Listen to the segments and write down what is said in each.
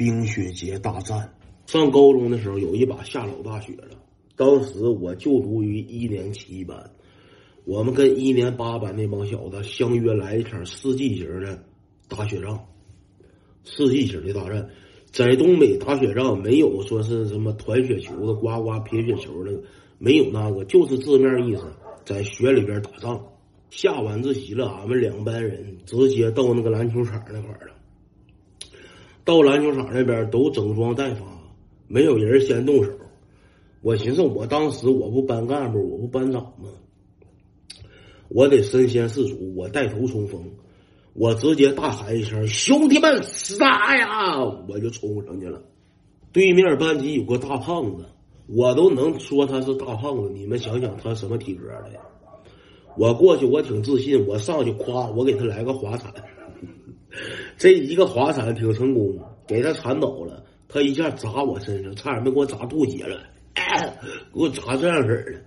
冰雪节大战。上高中的时候，有一把下老大雪了。当时我就读于一年七班，我们跟一年八班那帮小子相约来一场世纪型的打雪仗。世纪型的大战，在东北打雪仗没有说是什么团雪球的、呱呱撇雪球那个，没有那个，就是字面意思，在雪里边打仗。下晚自习了，俺们两班人直接到那个篮球场那块了。到篮球场那边都整装待发，没有人先动手。我寻思，我当时我不班干部，我不班长吗？我得身先士卒，我带头冲锋。我直接大喊一声：“兄弟们，杀呀！”我就冲上去了。对面班级有个大胖子，我都能说他是大胖子。你们想想，他什么体格的？我过去，我挺自信，我上去夸，我给他来个滑铲。这一个滑铲挺成功，给他铲倒了。他一下砸我身上，差点没给我砸吐血了，给我砸这样式的。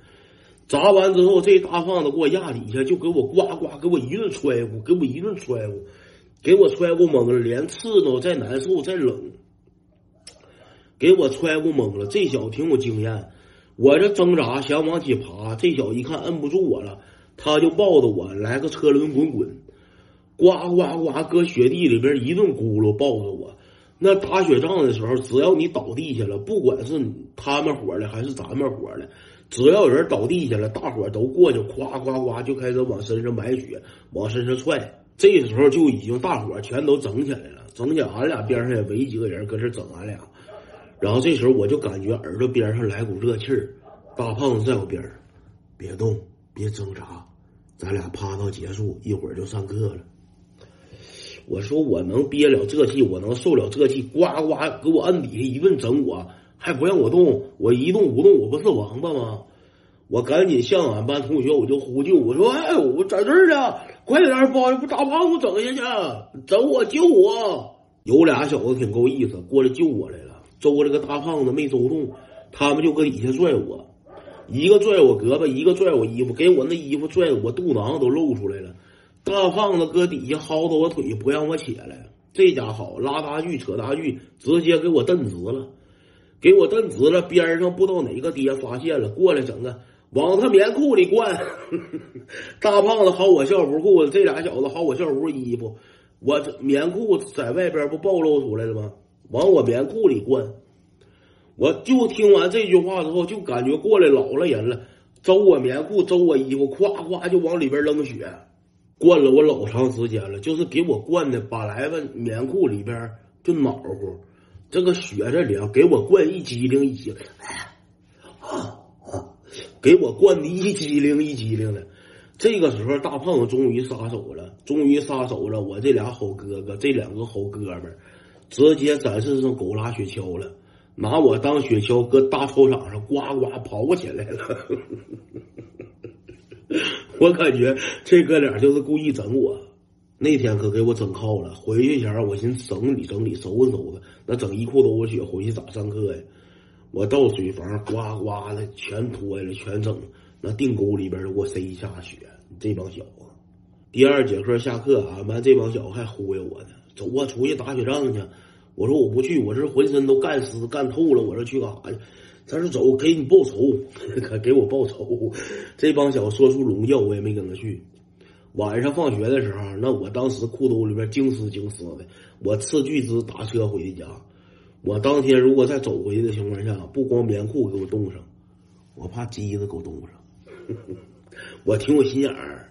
砸完之后，这大胖子给我压底下，就给我呱呱给我一顿揣呼，给我一顿揣呼，给我揣呼懵了，连刺挠再难受再冷，给我揣呼懵了。这小子挺有经验，我这挣扎想往起爬，这小子一看摁不住我了，他就抱着我来个车轮滚滚，呱呱呱搁雪地里边一顿咕噜抱着我。那打雪仗的时候，只要你倒地下了，不管是他们伙的还是咱们伙的。只要有人倒地下了，大伙都过去，夸夸夸就开始往身上埋雪，往身上踹。这时候就已经大伙全都整起来了，整起来，俺俩边上也围几个人搁这整俺俩。然后这时候我就感觉耳朵边上来股热气儿，大胖子在我边儿，别动，别挣扎，咱俩趴到结束，一会儿就上课了。我说我能憋了这气，我能受了这气，呱呱给我摁底下一顿整我。还不让我动，我一动不动，我不是王八吗？我赶紧向俺班同学我就呼救，我说：“哎，我在这儿呢，快点把不大胖子整下去，整我救我！”有俩小子挺够意思，过来救我来了。周这个大胖子没周动，他们就搁底下拽我，一个拽我胳膊，一个拽我衣服，给我那衣服拽的我肚囊都露出来了。大胖子搁底下薅着我腿，不让我起来。这家好拉大锯扯大锯，直接给我蹬直了。给我蹬直了，边上不知道哪个爹发现了，过来整个往他棉裤里灌。大胖子薅我校服裤子，这俩小子薅我校服衣服，我棉裤在外边不暴露出来了吗？往我棉裤里灌。我就听完这句话之后，就感觉过来老了人了，周我棉裤，周我衣服，咵咵就往里边扔血，灌了我老长时间了，就是给我灌的，把来吧棉裤里边就暖和。这个雪这里啊，给我灌一激灵一激灵，啊啊，给我灌的一激灵一激灵的。这个时候，大胖子终于撒手了，终于撒手了。我这俩好哥哥，这两个好哥们，直接展示上狗拉雪橇了，拿我当雪橇，搁大操场上呱呱跑起来了。我感觉这哥俩就是故意整我。那天可给我整靠了，回去前我寻思整理整理收拾收拾，那整一裤兜子血回去咋上课呀？我到水房呱呱的全脱下来全整，那腚沟里边都给我塞一下血。这帮小子，第二节课下课，俺班这帮小子还忽悠我呢，走啊，出去打雪仗去。我说我不去，我这浑身都干湿干透了，我这去干啥去？他说走，给你报仇，可 给我报仇。这帮小子说出龙叫，我也没跟他去。晚上放学的时候，那我当时裤兜里边惊丝惊丝的，我斥巨资打车回的家。我当天如果再走回去的情况下，不光棉裤给我冻上，我怕机子给我冻上。我挺有心眼儿，